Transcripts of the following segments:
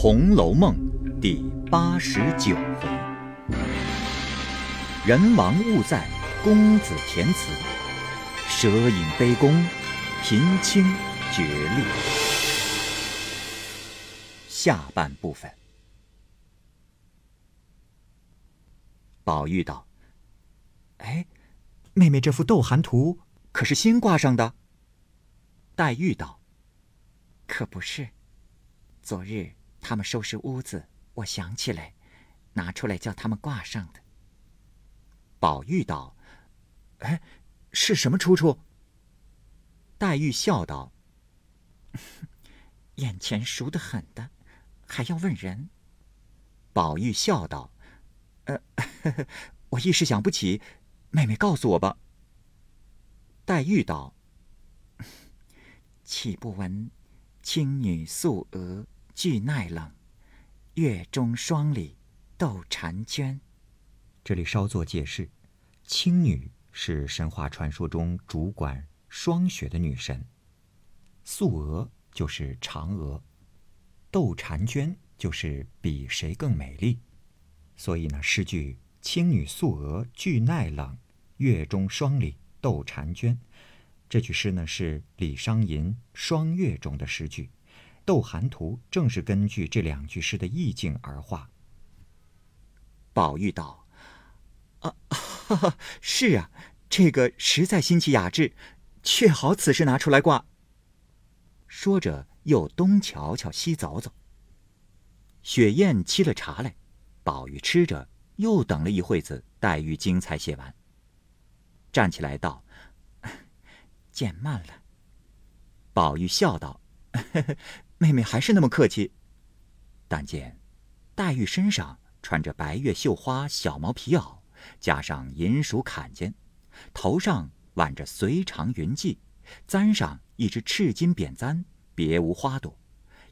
红楼梦》第八十九回：人亡物在，公子填词；蛇影杯弓，贫清绝丽。下半部分。宝玉道：“哎，妹妹这幅斗寒图可是新挂上的？”黛玉道：“可不是，昨日。”他们收拾屋子，我想起来，拿出来叫他们挂上的。宝玉道：“哎，是什么出处？”黛玉笑道：“ 眼前熟得很的，还要问人？”宝玉笑道：“呃，我一时想不起，妹妹告诉我吧。”黛玉道：“ 岂不闻青女素娥？”俱耐冷，月中霜里斗婵娟。这里稍作解释：青女是神话传说中主管霜雪的女神，素娥就是嫦娥，斗婵娟就是比谁更美丽。所以呢，诗句“青女素娥俱耐冷，月中霜里斗婵娟”这句诗呢，是李商隐《霜月》中的诗句。《斗寒图》正是根据这两句诗的意境而画。宝玉道：“啊，哈哈，是啊，这个实在新奇雅致，却好此时拿出来挂。”说着，又东瞧瞧，西走走。雪雁沏了茶来，宝玉吃着，又等了一会子，黛玉精才写完，站起来道：“见慢了。”宝玉笑道：“呵呵。”妹妹还是那么客气。但见黛玉身上穿着白月绣花小毛皮袄，加上银鼠坎肩，头上挽着随长云髻，簪上一只赤金扁簪，别无花朵，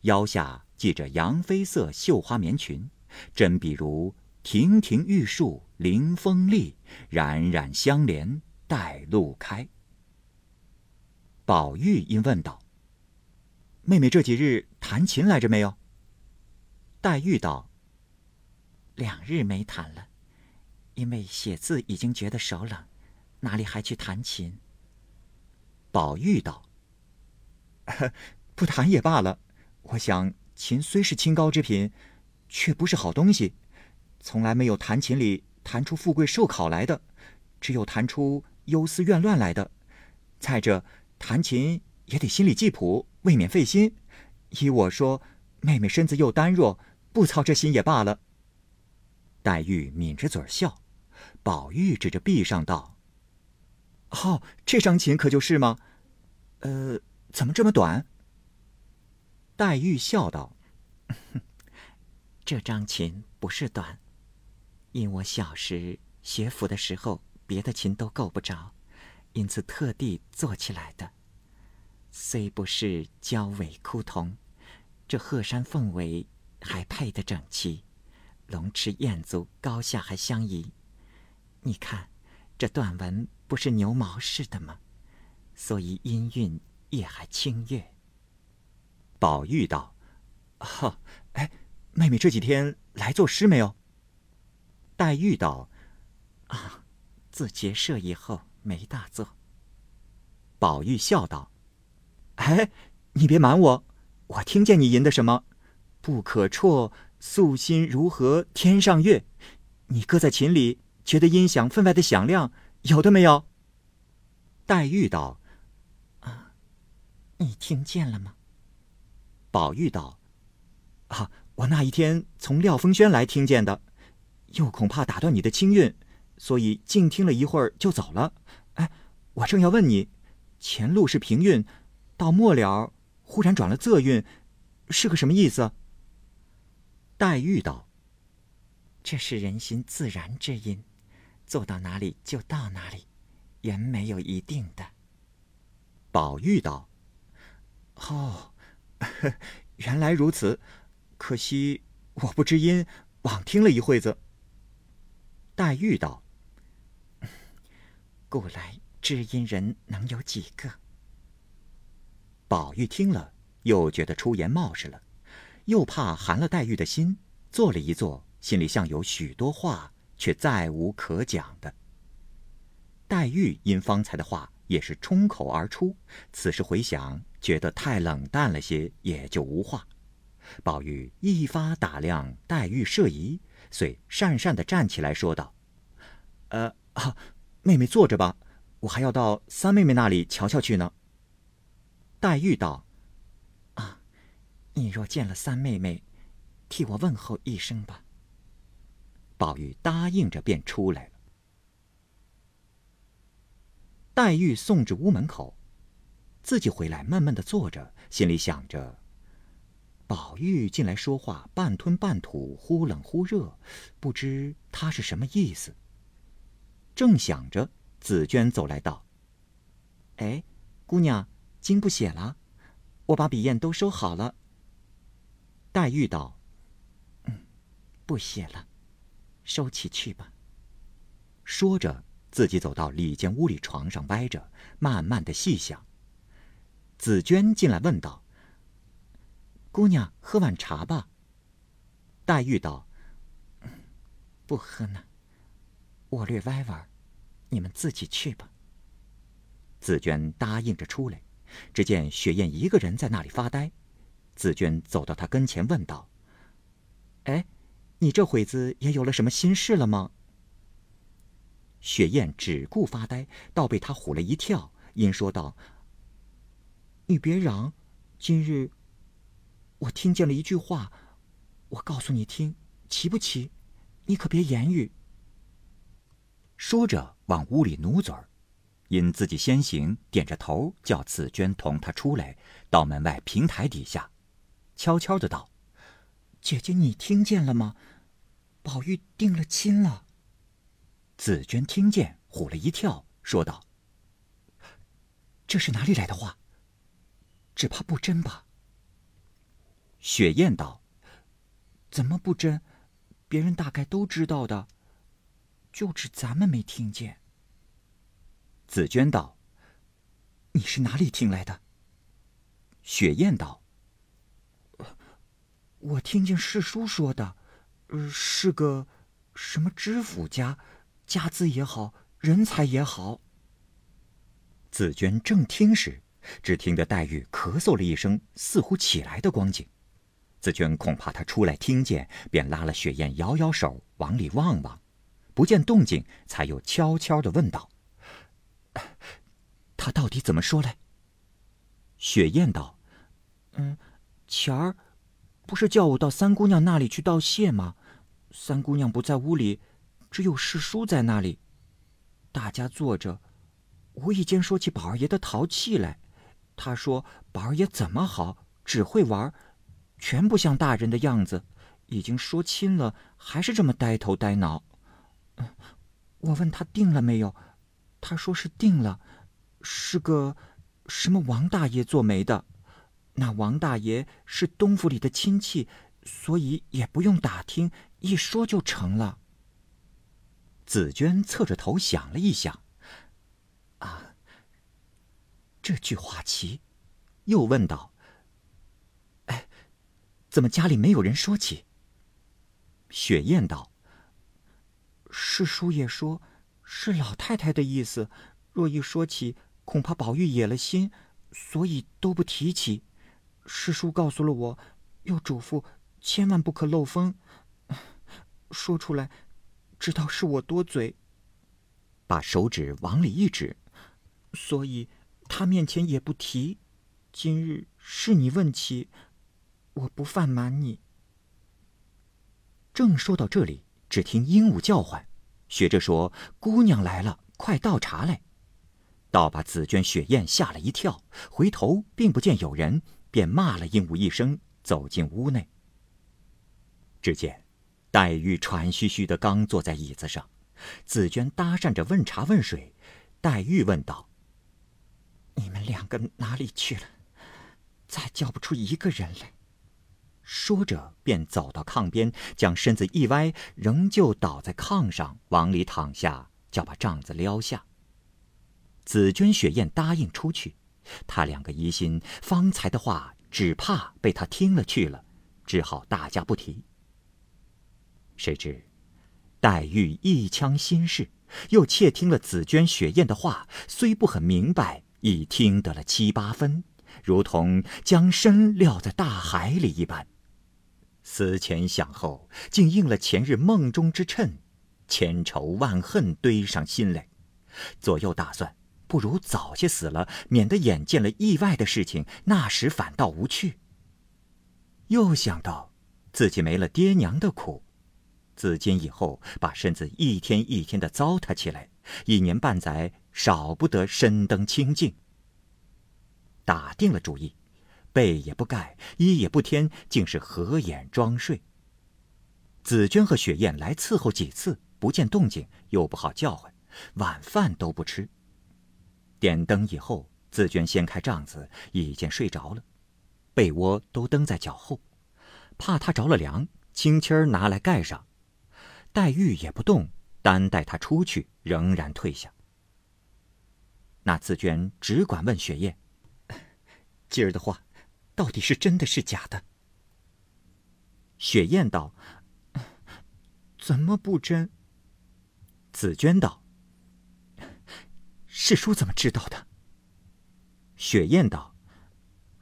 腰下系着杨妃色绣花棉裙，真比如亭亭玉树临风立，冉冉相连带露开。宝玉因问道。妹妹这几日弹琴来着没有？黛玉道：“两日没弹了，因为写字已经觉得手冷，哪里还去弹琴？”宝玉道：“ 不弹也罢了。我想琴虽是清高之品，却不是好东西，从来没有弹琴里弹出富贵寿考来的，只有弹出忧思怨乱来的。再者，弹琴也得心里记谱。”未免费心，依我说，妹妹身子又单弱，不操这心也罢了。黛玉抿着嘴笑，宝玉指着壁上道：“哦，这张琴可就是吗？呃，怎么这么短？”黛玉笑道：“这张琴不是短，因我小时学府的时候，别的琴都够不着，因此特地做起来的。”虽不是娇尾枯桐，这鹤山凤尾还配得整齐，龙翅燕足高下还相宜。你看，这断纹不是牛毛似的吗？所以音韵也还清越。宝玉道：“哈，哎，妹妹这几天来作诗没有？”黛玉道：“啊，自结社以后没大作。”宝玉笑道。哎，你别瞒我，我听见你吟的什么“不可辍，素心如何天上月”，你搁在琴里，觉得音响分外的响亮，有的没有？黛玉道：“啊，你听见了吗？”宝玉道：“啊，我那一天从廖风轩来听见的，又恐怕打断你的清韵，所以静听了一会儿就走了。哎，我正要问你，前路是平韵。”到末了，忽然转了仄韵，是个什么意思？黛玉道：“这是人心自然之音，做到哪里就到哪里，原没有一定的。”宝玉道：“哦，原来如此，可惜我不知音，枉听了一会子。”黛玉道：“ 古来知音人能有几个？”宝玉听了，又觉得出言冒失了，又怕寒了黛玉的心，坐了一坐，心里像有许多话，却再无可讲的。黛玉因方才的话也是冲口而出，此时回想，觉得太冷淡了些，也就无话。宝玉一发打量黛玉设疑，遂讪讪的站起来说道：“呃，啊，妹妹坐着吧，我还要到三妹妹那里瞧瞧去呢。”黛玉道：“啊，你若见了三妹妹，替我问候一声吧。”宝玉答应着便出来了。黛玉送至屋门口，自己回来闷闷的坐着，心里想着：宝玉进来说话半吞半吐，忽冷忽热，不知他是什么意思。正想着，紫娟走来道：“哎，姑娘，经不写了？我把笔砚都收好了。”黛玉道：“嗯，不写了，收起去吧。”说着。自己走到里间屋里床上歪着，慢慢的细想。紫娟进来问道：“姑娘，喝碗茶吧。”黛玉道：“不喝呢，我略歪歪，你们自己去吧。”紫娟答应着出来，只见雪雁一个人在那里发呆。紫娟走到她跟前问道：“哎，你这会子也有了什么心事了吗？”雪雁只顾发呆，倒被他唬了一跳，因说道：“你别嚷，今日我听见了一句话，我告诉你听，奇不奇？你可别言语。”说着往屋里努嘴儿，因自己先行，点着头叫紫娟同他出来，到门外平台底下，悄悄的道：“姐姐，你听见了吗？宝玉定了亲了。”紫娟听见，唬了一跳，说道：“这是哪里来的话？只怕不真吧？”雪雁道：“怎么不真？别人大概都知道的，就只咱们没听见。”紫娟道：“你是哪里听来的？”雪雁道：“我听见世叔说的，是个什么知府家。”家资也好，人才也好。紫娟正听时，只听得黛玉咳嗽了一声，似乎起来的光景。紫娟恐怕她出来听见，便拉了雪雁，摇摇手往里望望，不见动静，才又悄悄的问道：“他到底怎么说来？”雪雁道：“嗯，前儿不是叫我到三姑娘那里去道谢吗？三姑娘不在屋里。”只有世叔在那里，大家坐着，无意间说起宝二爷的淘气来。他说：“宝二爷怎么好，只会玩，全不像大人的样子。已经说亲了，还是这么呆头呆脑。”我问他定了没有，他说是定了，是个什么王大爷做媒的。那王大爷是东府里的亲戚，所以也不用打听，一说就成了。紫娟侧着头想了一想，啊，这句话奇，又问道：“哎，怎么家里没有人说起？”雪雁道：“世叔也说，是老太太的意思。若一说起，恐怕宝玉野了心，所以都不提起。师叔告诉了我，又嘱咐千万不可漏风，说出来。”知道是我多嘴，把手指往里一指，所以他面前也不提。今日是你问起，我不犯瞒你。正说到这里，只听鹦鹉叫唤，学着说：“姑娘来了，快倒茶来。”倒把紫鹃、雪雁吓了一跳，回头并不见有人，便骂了鹦鹉一声，走进屋内。只见。黛玉喘吁吁的刚坐在椅子上，紫娟搭讪着问茶问水。黛玉问道：“你们两个哪里去了？再叫不出一个人来。”说着便走到炕边，将身子一歪，仍旧倒在炕上，往里躺下，叫把帐子撩下。紫娟、雪雁答应出去，他两个疑心方才的话，只怕被他听了去了，只好大家不提。谁知，黛玉一腔心事，又窃听了紫娟、雪雁的话，虽不很明白，已听得了七八分，如同将身撂在大海里一般。思前想后，竟应了前日梦中之谶，千愁万恨堆上心来，左右打算，不如早些死了，免得眼见了意外的事情，那时反倒无趣。又想到自己没了爹娘的苦，自今以后把身子一天一天的糟蹋起来，一年半载少不得身登清净。打定了主意。被也不盖，衣也不添，竟是合眼装睡。紫娟和雪雁来伺候几次，不见动静，又不好叫唤，晚饭都不吃。点灯以后，紫娟掀开帐子，已经睡着了，被窝都蹬在脚后，怕他着了凉，轻轻拿来盖上。黛玉也不动，单带他出去，仍然退下。那紫娟只管问雪雁：“今儿的话。”到底是真的是假的？雪雁道：“怎么不真？”紫娟道：“世叔怎么知道的？”雪雁道：“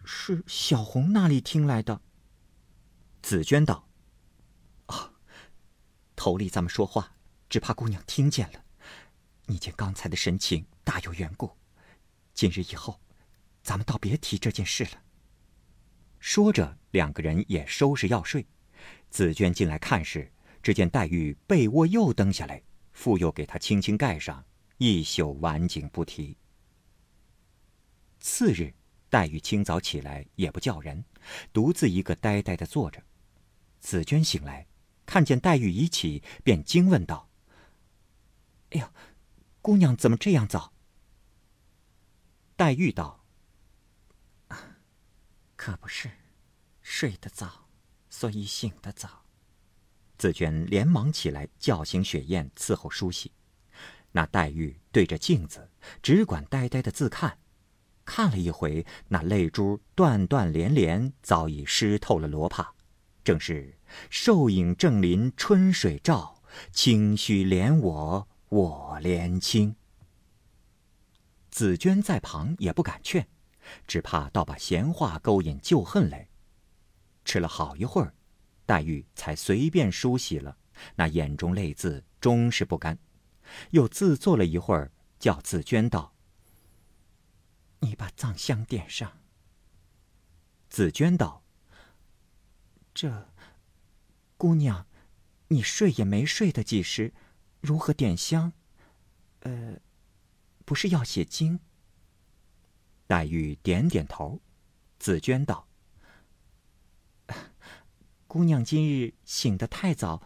是小红那里听来的。”紫娟道：“哦，头里咱们说话，只怕姑娘听见了。你见刚才的神情，大有缘故。今日以后，咱们倒别提这件事了。”说着，两个人也收拾要睡。紫娟进来看时，只见黛玉被窝又蹬下来，复又给她轻轻盖上，一宿晚景不提。次日，黛玉清早起来也不叫人，独自一个呆呆的坐着。紫娟醒来，看见黛玉已起，便惊问道：“哎呦，姑娘怎么这样早？”黛玉道。可不是，睡得早，所以醒得早。紫娟连忙起来叫醒雪雁伺候梳洗。那黛玉对着镜子，只管呆呆的自看，看了一回，那泪珠断断连连，早已湿透了罗帕，正是瘦影正临春水照，清虚怜我我怜清。紫娟在旁也不敢劝。只怕倒把闲话勾引旧恨来。吃了好一会儿，黛玉才随便梳洗了，那眼中泪渍终是不干，又自坐了一会儿，叫紫娟道：“你把藏香点上。”紫娟道：“这姑娘，你睡也没睡的几时，如何点香？呃，不是要写经？”黛玉点点头，紫娟道：“姑娘今日醒得太早，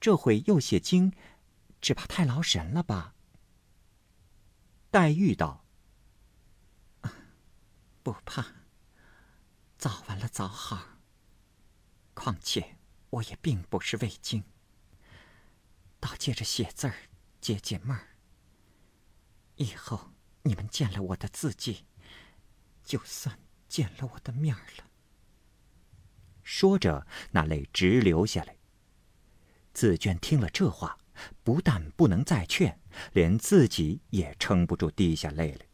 这会又写经，只怕太劳神了吧？”黛玉道：“不怕，早完了早好。况且我也并不是胃经，倒借着写字儿解解闷儿。以后你们见了我的字迹。”就算见了我的面了。说着，那泪直流下来。紫娟听了这话，不但不能再劝，连自己也撑不住滴下泪来。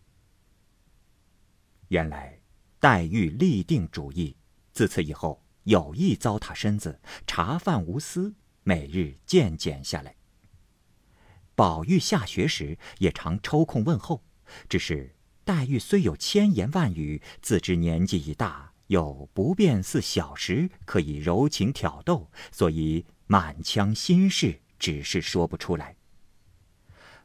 原来，黛玉立定主意，自此以后有意糟蹋身子，茶饭无私，每日渐减下来。宝玉下学时也常抽空问候，只是。黛玉虽有千言万语，自知年纪已大，又不便似小时可以柔情挑逗，所以满腔心事只是说不出来。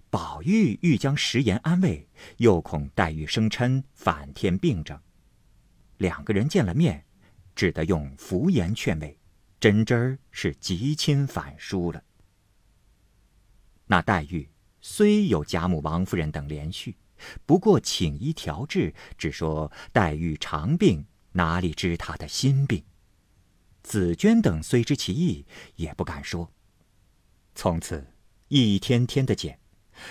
宝玉欲将食言安慰，又恐黛玉生嗔反添病症，两个人见了面，只得用敷言劝慰，真真儿是极亲反疏了。那黛玉虽有贾母、王夫人等连续。不过请医调治，只说黛玉长病，哪里知她的心病？紫娟等虽知其意，也不敢说。从此一天天的减，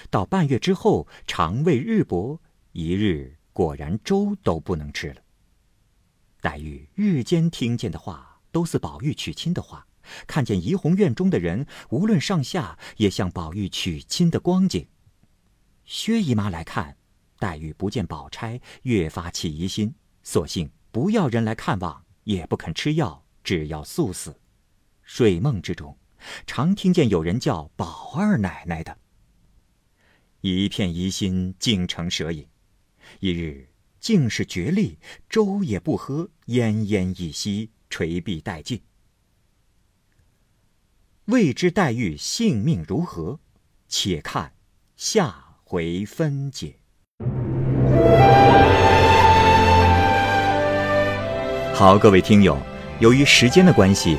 到半月之后，肠胃日薄，一日果然粥都不能吃了。黛玉日间听见的话，都似宝玉娶亲的话，看见怡红院中的人，无论上下，也像宝玉娶亲的光景。薛姨妈来看，黛玉不见宝钗，越发起疑心，索性不要人来看望，也不肯吃药，只要速死。睡梦之中，常听见有人叫宝二奶奶的，一片疑心，竟成蛇影。一日，竟是绝力，粥也不喝，奄奄一息，垂臂待尽。未知黛玉性命如何？且看下。回分解。好，各位听友，由于时间的关系，